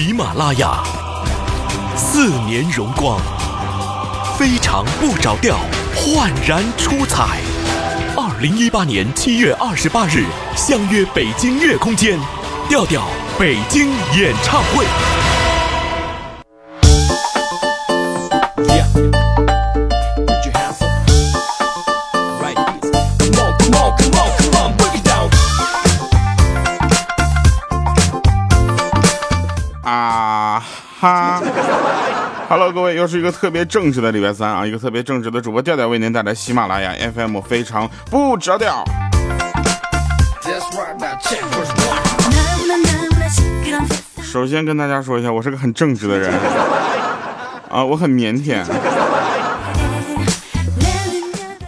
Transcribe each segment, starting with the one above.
喜马拉雅，四年荣光，非常不着调，焕然出彩。二零一八年七月二十八日，相约北京乐空间，调调北京演唱会。各位，又是一个特别正直的礼拜三啊！一个特别正直的主播调调为您带来喜马拉雅 FM 非常不着调。首先跟大家说一下，我是个很正直的人 啊，我很腼腆。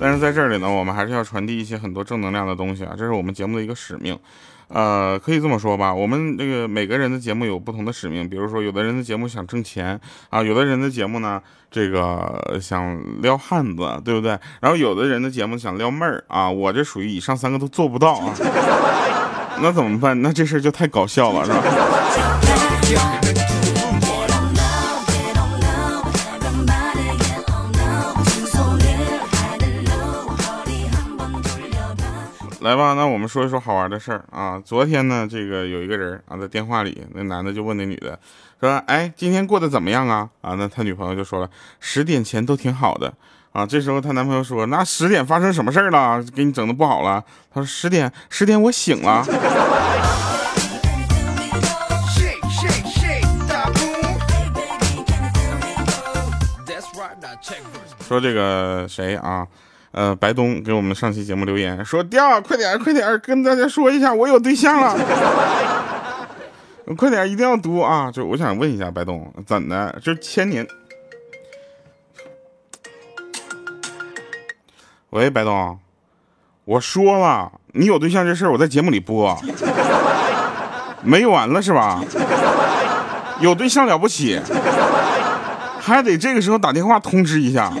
但是在这里呢，我们还是要传递一些很多正能量的东西啊，这是我们节目的一个使命。呃，可以这么说吧，我们这个每个人的节目有不同的使命，比如说有的人的节目想挣钱啊，有的人的节目呢，这个想撩汉子，对不对？然后有的人的节目想撩妹儿啊，我这属于以上三个都做不到啊，那怎么办？那这事儿就太搞笑了，是吧？来吧，那我们说一说好玩的事儿啊。昨天呢，这个有一个人啊，在电话里，那男的就问那女的，说：“哎，今天过得怎么样啊？”啊，那他女朋友就说了：“十点前都挺好的。”啊，这时候她男朋友说：“那十点发生什么事儿了？给你整的不好了？”他说：“十点，十点我醒了。”说这个谁啊？呃，白东给我们上期节目留言说：“调，快点，快点，跟大家说一下，我有对象了。快点，一定要读啊！就我想问一下白东，怎的？就千年？喂，白东，我说了，你有对象这事儿，我在节目里播，没完了是吧？有对象了不起，还得这个时候打电话通知一下。”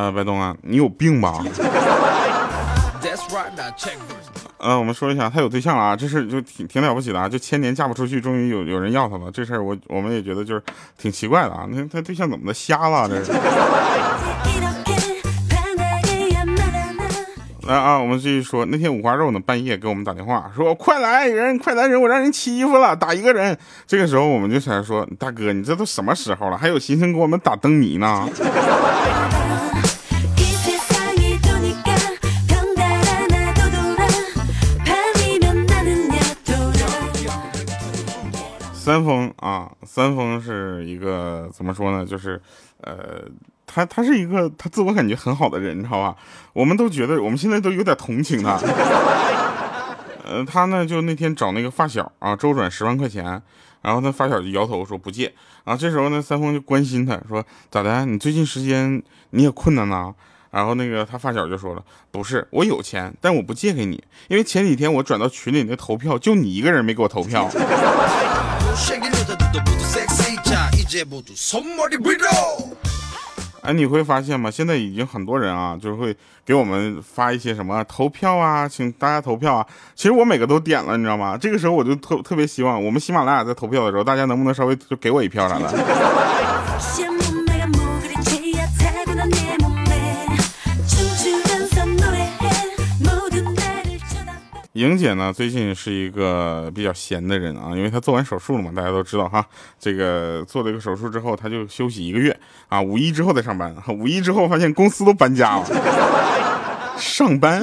呃，白东啊，你有病吧？嗯，我们说一下，他有对象了啊，这事就挺挺了不起的啊，就千年嫁不出去，终于有有人要他了。这事儿我我们也觉得就是挺奇怪的啊，那他对象怎么的瞎了？这是。来啊，我们继续说，那天五花肉呢，半夜给我们打电话说，快来人，快来人，我让人欺负了，打一个人。这个时候我们就想说，大哥，你这都什么时候了，还有心情给我们打灯谜呢？三丰啊，三丰是一个怎么说呢？就是，呃，他他是一个他自我感觉很好的人，你知道吧？我们都觉得我们现在都有点同情他。呃，他呢就那天找那个发小啊，周转十万块钱，然后那发小就摇头说不借。啊，这时候呢，三丰就关心他说咋的？你最近时间你也困难呐？然后那个他发小就说了，不是我有钱，但我不借给你，因为前几天我转到群里那投票，就你一个人没给我投票。哎，你会发现吗？现在已经很多人啊，就是？会给我们发一些什么投票啊，请大家投票啊。其实我每个都点了，你知道吗？这个时候我就特特别希望，我们喜马拉雅在投票的时候，大家能不能稍微就给我一票啥的？莹姐呢，最近是一个比较闲的人啊，因为她做完手术了嘛，大家都知道哈。这个做了一个手术之后，她就休息一个月啊，五一之后再上班。五一之后发现公司都搬家了，上班。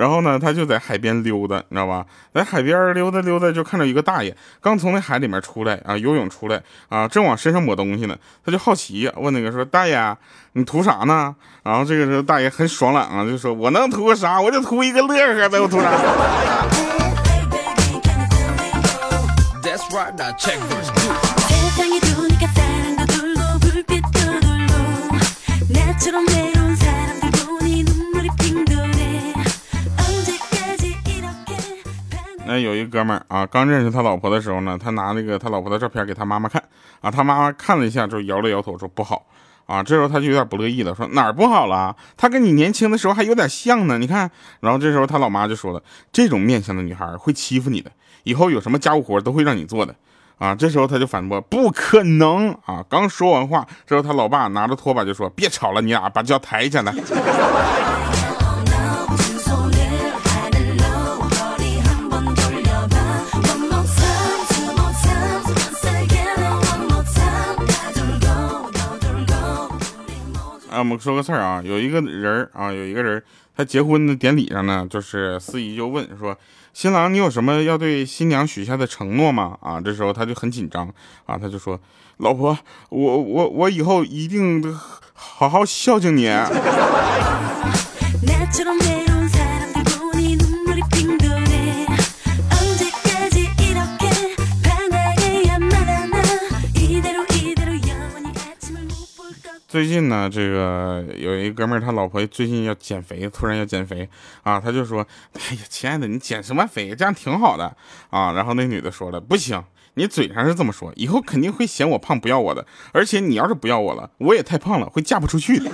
然后呢，他就在海边溜达，你知道吧？在海边溜达溜达，就看到一个大爷刚从那海里面出来啊，游泳出来啊，正往身上抹东西呢。他就好奇问那个说：“大爷，你图啥呢？”然后这个时候大爷很爽朗啊，就说：“我能图个啥？我就图一个乐呵呗，我图啥？”那，有一哥们儿啊，刚认识他老婆的时候呢，他拿那个他老婆的照片给他妈妈看啊，他妈妈看了一下，就摇了摇头说不好啊。这时候他就有点不乐意了，说哪儿不好了？他跟你年轻的时候还有点像呢，你看。然后这时候他老妈就说了，这种面相的女孩会欺负你的，以后有什么家务活都会让你做的啊。这时候他就反驳，不可能啊。刚说完话，这时候他老爸拿着拖把就说，别吵了，你俩把脚抬起来。我们说个事儿啊，有一个人啊，有一个人，他结婚的典礼上呢，就是司仪就问说，新郎你有什么要对新娘许下的承诺吗？啊，这时候他就很紧张啊，他就说，老婆，我我我以后一定好好孝敬你。最近呢，这个有一哥们儿，他老婆最近要减肥，突然要减肥啊，他就说：“哎呀，亲爱的，你减什么肥？这样挺好的啊。”然后那女的说了：“不行，你嘴上是这么说，以后肯定会嫌我胖不要我的，而且你要是不要我了，我也太胖了，会嫁不出去的。”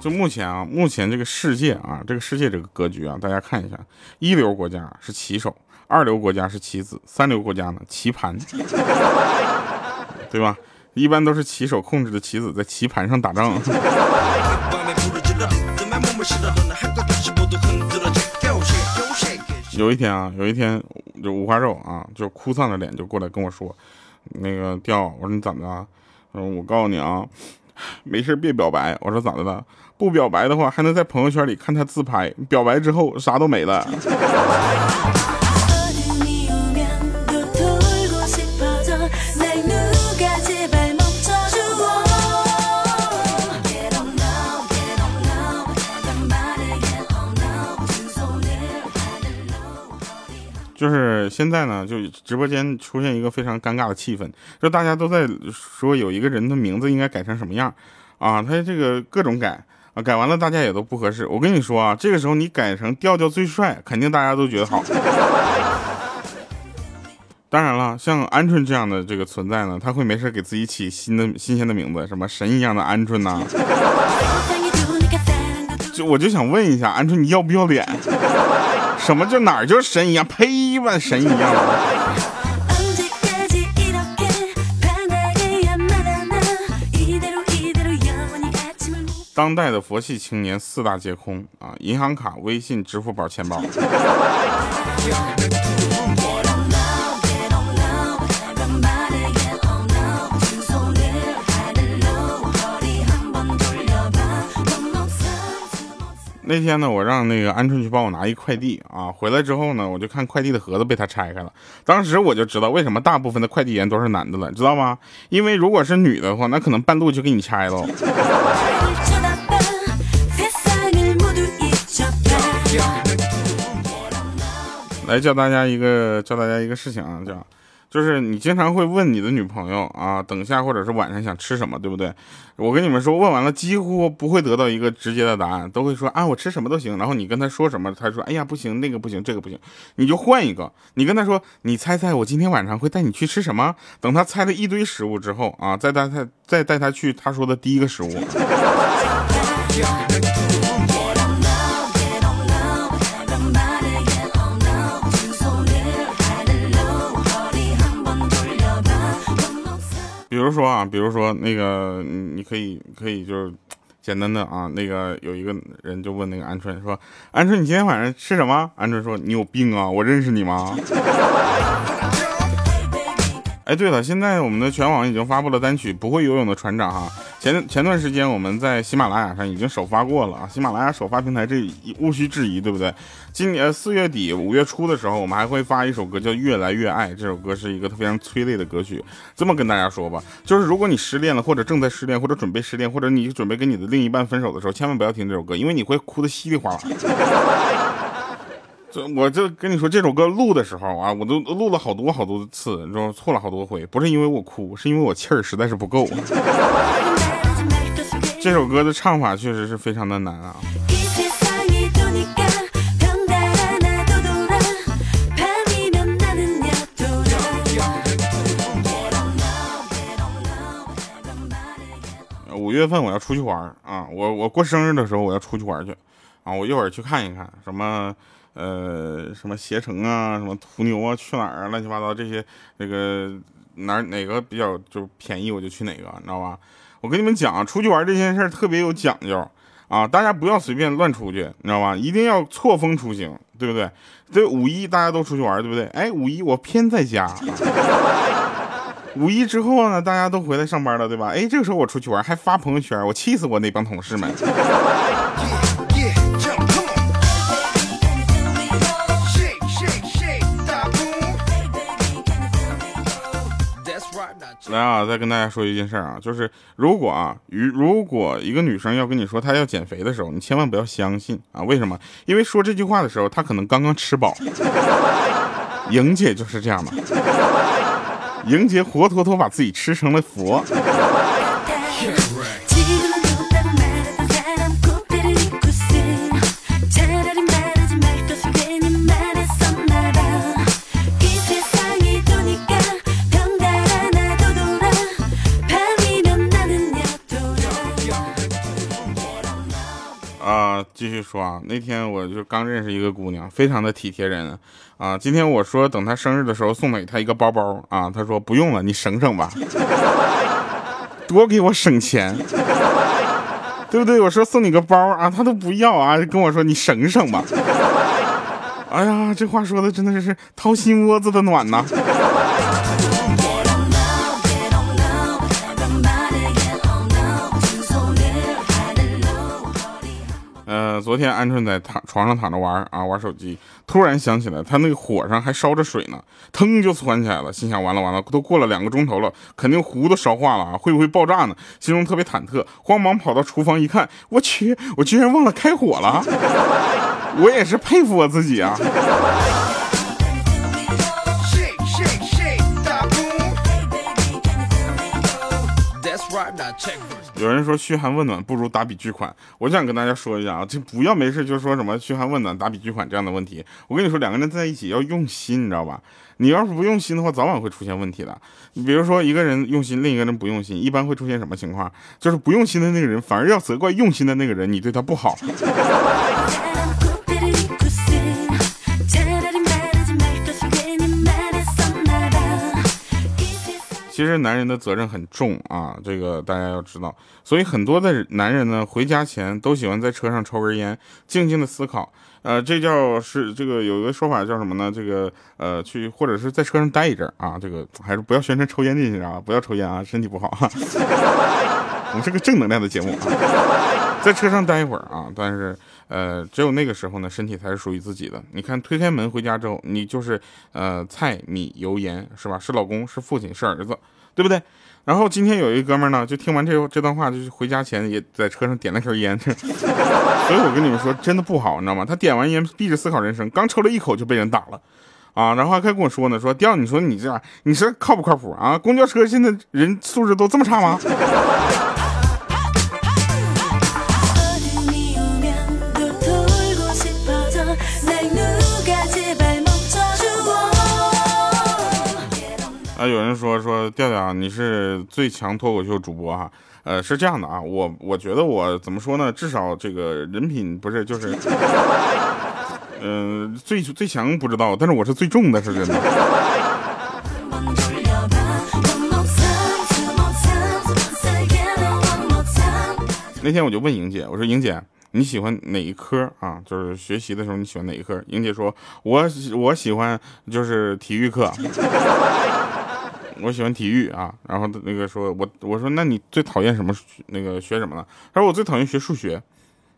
就目前啊，目前这个世界啊，这个世界这个格局啊，大家看一下，一流国家是棋手，二流国家是棋子，三流国家呢棋盘，对吧？一般都是棋手控制的棋子在棋盘上打仗。有一天啊，有一天就五花肉啊，就哭丧着脸就过来跟我说，那个调，我说你怎么了？嗯，我告诉你啊。没事，别表白。我说咋的了？不表白的话，还能在朋友圈里看他自拍。表白之后，啥都没了。现在呢，就直播间出现一个非常尴尬的气氛，就大家都在说有一个人的名字应该改成什么样啊？他这个各种改啊，改完了大家也都不合适。我跟你说啊，这个时候你改成调调最帅，肯定大家都觉得好。当然了，像鹌鹑这样的这个存在呢，他会没事给自己起新的新鲜的名字，什么神一样的鹌鹑呐？就我就想问一下，鹌鹑你要不要脸？什么就哪儿就是神一样？呸吧，神一样！当代的佛系青年四大皆空啊！银行卡、微信、支付宝、钱包。那天呢，我让那个鹌鹑去帮我拿一快递啊，回来之后呢，我就看快递的盒子被他拆开了。当时我就知道为什么大部分的快递员都是男的了，知道吗？因为如果是女的话，那可能半路就给你拆了。来教大家一个教大家一个事情啊，叫。就是你经常会问你的女朋友啊，等下或者是晚上想吃什么，对不对？我跟你们说，问完了几乎不会得到一个直接的答案，都会说啊，我吃什么都行。然后你跟他说什么，他说哎呀不行，那个不行，这个不行，你就换一个。你跟他说，你猜猜我今天晚上会带你去吃什么？等他猜了一堆食物之后啊，再带他再带他去他说的第一个食物。比如说啊，比如说那个，你可以可以就是简单的啊，那个有一个人就问那个鹌鹑说：“鹌鹑，你今天晚上吃什么？”鹌鹑说：“你有病啊，我认识你吗？” 哎，对了，现在我们的全网已经发布了单曲《不会游泳的船长》哈。前前段时间我们在喜马拉雅上已经首发过了啊，喜马拉雅首发平台这毋需质疑，对不对？今年四月底五月初的时候，我们还会发一首歌叫《越来越爱》，这首歌是一个非常催泪的歌曲。这么跟大家说吧，就是如果你失恋了，或者正在失恋，或者准备失恋，或者你准备跟你的另一半分手的时候，千万不要听这首歌，因为你会哭得稀里哗啦。这我就跟你说，这首歌录的时候啊，我都录了好多好多次，你知道错了好多回，不是因为我哭，是因为我气儿实在是不够。这首歌的唱法确实是非常的难啊。五月份我要出去玩啊，我我过生日的时候我要出去玩去啊，我一会儿去看一看什么呃什么携程啊，什么途牛啊，去哪儿啊，乱七八糟这些那个哪哪个比较就便宜我就去哪个，你知道吧？我跟你们讲啊，出去玩这件事特别有讲究啊，大家不要随便乱出去，你知道吧？一定要错峰出行，对不对？这五一大家都出去玩，对不对？哎，五一我偏在家。五一之后呢，大家都回来上班了，对吧？哎，这个时候我出去玩，还发朋友圈，我气死我那帮同事们。来啊，再跟大家说一件事啊，就是如果啊，与如果一个女生要跟你说她要减肥的时候，你千万不要相信啊。为什么？因为说这句话的时候，她可能刚刚吃饱。莹姐就是这样的。莹姐活脱脱把自己吃成了佛。继续说啊，那天我就刚认识一个姑娘，非常的体贴人啊。今天我说等她生日的时候送给她一个包包啊，她说不用了，你省省吧，多给我省钱，对不对？我说送你个包啊，她都不要啊，跟我说你省省吧。哎呀，这话说的真的是掏心窝子的暖呐。昨天鹌鹑在躺床上躺着玩啊，玩手机，突然想起来他那个火上还烧着水呢，腾就窜起来了，心想完了完了，都过了两个钟头了，肯定壶都烧化了啊，会不会爆炸呢？心中特别忐忑，慌忙跑到厨房一看，我去，我居然忘了开火了，我也是佩服我自己啊。有人说嘘寒问暖不如打笔巨款，我想跟大家说一下啊，就不要没事就说什么嘘寒问暖、打笔巨款这样的问题。我跟你说，两个人在一起要用心，你知道吧？你要是不用心的话，早晚会出现问题的。你比如说一个人用心，另一个人不用心，一般会出现什么情况？就是不用心的那个人反而要责怪用心的那个人，你对他不好。其实男人的责任很重啊，这个大家要知道。所以很多的男人呢，回家前都喜欢在车上抽根烟，静静的思考。呃，这叫是这个有一个说法叫什么呢？这个呃，去或者是在车上待一阵啊，这个还是不要宣传抽烟这些啊，不要抽烟啊，身体不好。我们是个正能量的节目，在车上待一会儿啊，但是呃，只有那个时候呢，身体才是属于自己的。你看，推开门回家之后，你就是呃，菜米油盐是吧？是老公，是父亲，是儿子。对不对？然后今天有一哥们呢，就听完这这段话，就是回家前也在车上点了根烟。所以我跟你们说，真的不好，你知道吗？他点完烟，闭着思考人生，刚抽了一口就被人打了，啊！然后还跟我说呢，说调，你说你这样，你说靠不靠谱啊？公交车现在人素质都这么差吗？啊，有人说说调调，你是最强脱口秀主播哈，呃，是这样的啊，我我觉得我怎么说呢，至少这个人品不是就是，嗯，最最强不知道，但是我是最重的，是真的。那天我就问莹姐，我说莹姐你喜欢哪一科啊？就是学习的时候你喜欢哪一科？莹姐说，我我喜欢就是体育课。我喜欢体育啊，然后那个说，我我说那你最讨厌什么？那个学什么呢？他说我最讨厌学数学。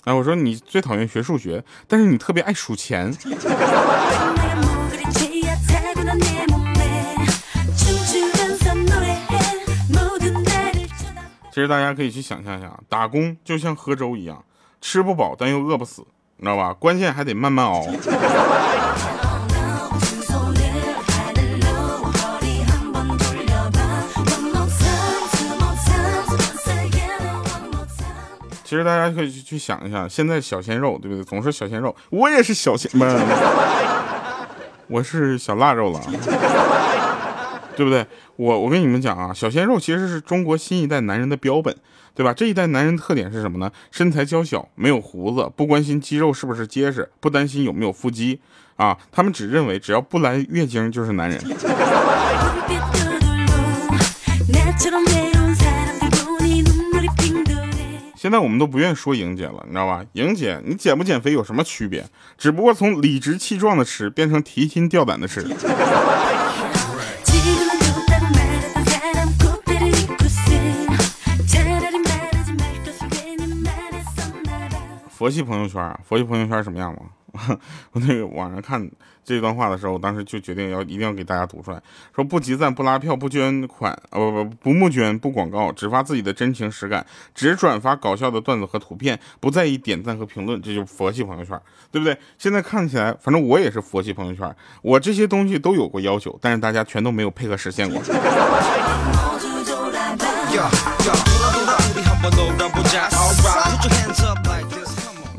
哎，我说你最讨厌学数学，但是你特别爱数钱。其实大家可以去想象一下，打工就像喝粥一样，吃不饱但又饿不死，你知道吧？关键还得慢慢熬。其实大家可以去去想一下，现在小鲜肉对不对？总是小鲜肉，我也是小鲜，不是，我是小腊肉了，对不对？我我跟你们讲啊，小鲜肉其实是中国新一代男人的标本，对吧？这一代男人特点是什么呢？身材娇小，没有胡子，不关心肌肉是不是结实，不担心有没有腹肌啊，他们只认为只要不来月经就是男人。现在我们都不愿意说莹姐了，你知道吧？莹姐，你减不减肥有什么区别？只不过从理直气壮的吃变成提心吊胆的吃。佛系朋友圈，佛系朋友圈什么样吗？我那个网上看这段话的时候，我当时就决定要一定要给大家读出来。说不集赞、不拉票、不捐款，呃不不不募捐、不广告，只发自己的真情实感，只转发搞笑的段子和图片，不在意点赞和评论，这就佛系朋友圈，对不对？现在看起来，反正我也是佛系朋友圈，我这些东西都有过要求，但是大家全都没有配合实现过。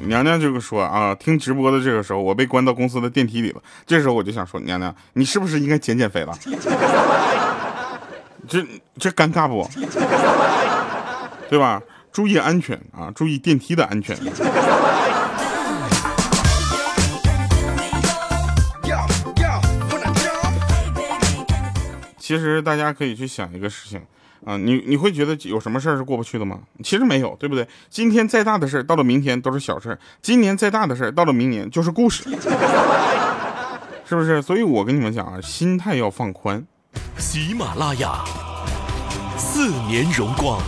娘娘就是说啊，听直播的这个时候，我被关到公司的电梯里了。这时候我就想说，娘娘，你是不是应该减减肥了？这这尴尬不？对吧？注意安全啊，注意电梯的安全。其实大家可以去想一个事情。啊，你你会觉得有什么事儿是过不去的吗？其实没有，对不对？今天再大的事儿，到了明天都是小事儿；今年再大的事儿，到了明年就是故事，是不是？所以我跟你们讲啊，心态要放宽。喜马拉雅，四年荣光，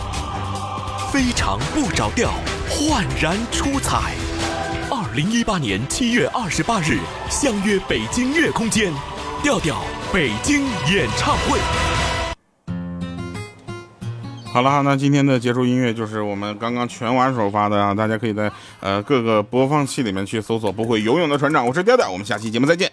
非常不着调，焕然出彩。二零一八年七月二十八日，相约北京乐空间，调调北京演唱会。好了，那今天的结束音乐就是我们刚刚全网首发的啊，大家可以在呃各个播放器里面去搜索“不会游泳的船长”，我是调调，我们下期节目再见。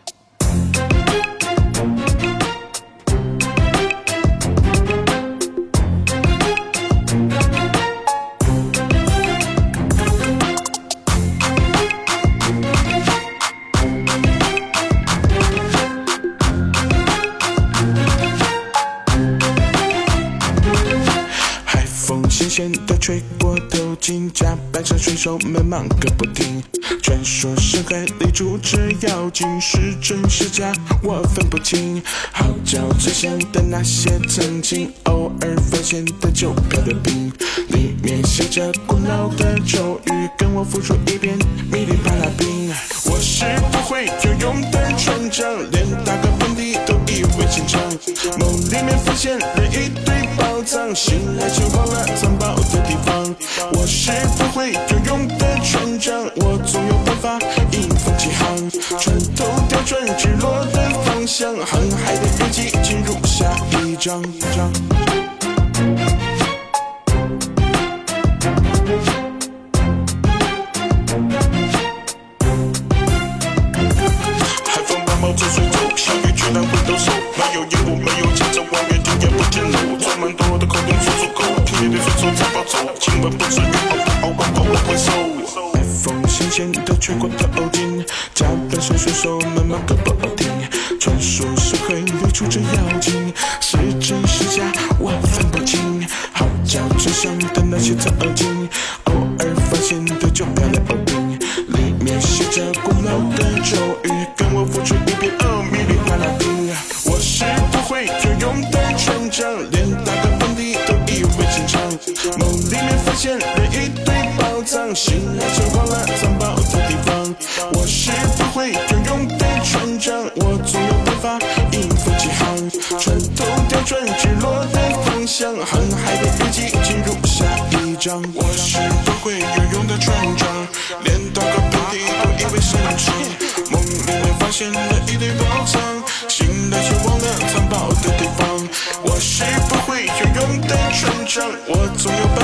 手们忙个不停。传说深海里住着妖精，是真是假我分不清。号角吹响的那些曾经，偶尔发现的旧漂的冰，里面写着古老的咒语，跟我复述一遍。米里巴拉冰，我是不会游泳的船长，连打个。梦里面发现了一堆宝藏，醒来就忘了藏宝的地方。我是不会游泳的船长，我总有办法迎风起航。船头调转直落的方向，航海的日记进入下一章。走，今晚不至于嗷嗷嗷嗷嗷怪兽。海风新鲜的吹过头巾，甲板上水手们忙个不停，传说深海里住着妖精，是真是假我分不清。号角吹响的那些曾经，偶尔发现的旧漂亮薄冰，里面写着古老的咒语，跟我复述一遍。醒来却忘了藏宝的地方。我是不会游泳的船长，我总有办法应付起航。船头调转直落的方向，航海的日记进入下。一章。我是不会游泳的船长，连打个喷嚏都以为神常。梦里面发现了一堆宝藏，醒来却忘了藏宝的地方。我是不会游泳的船长，我总有办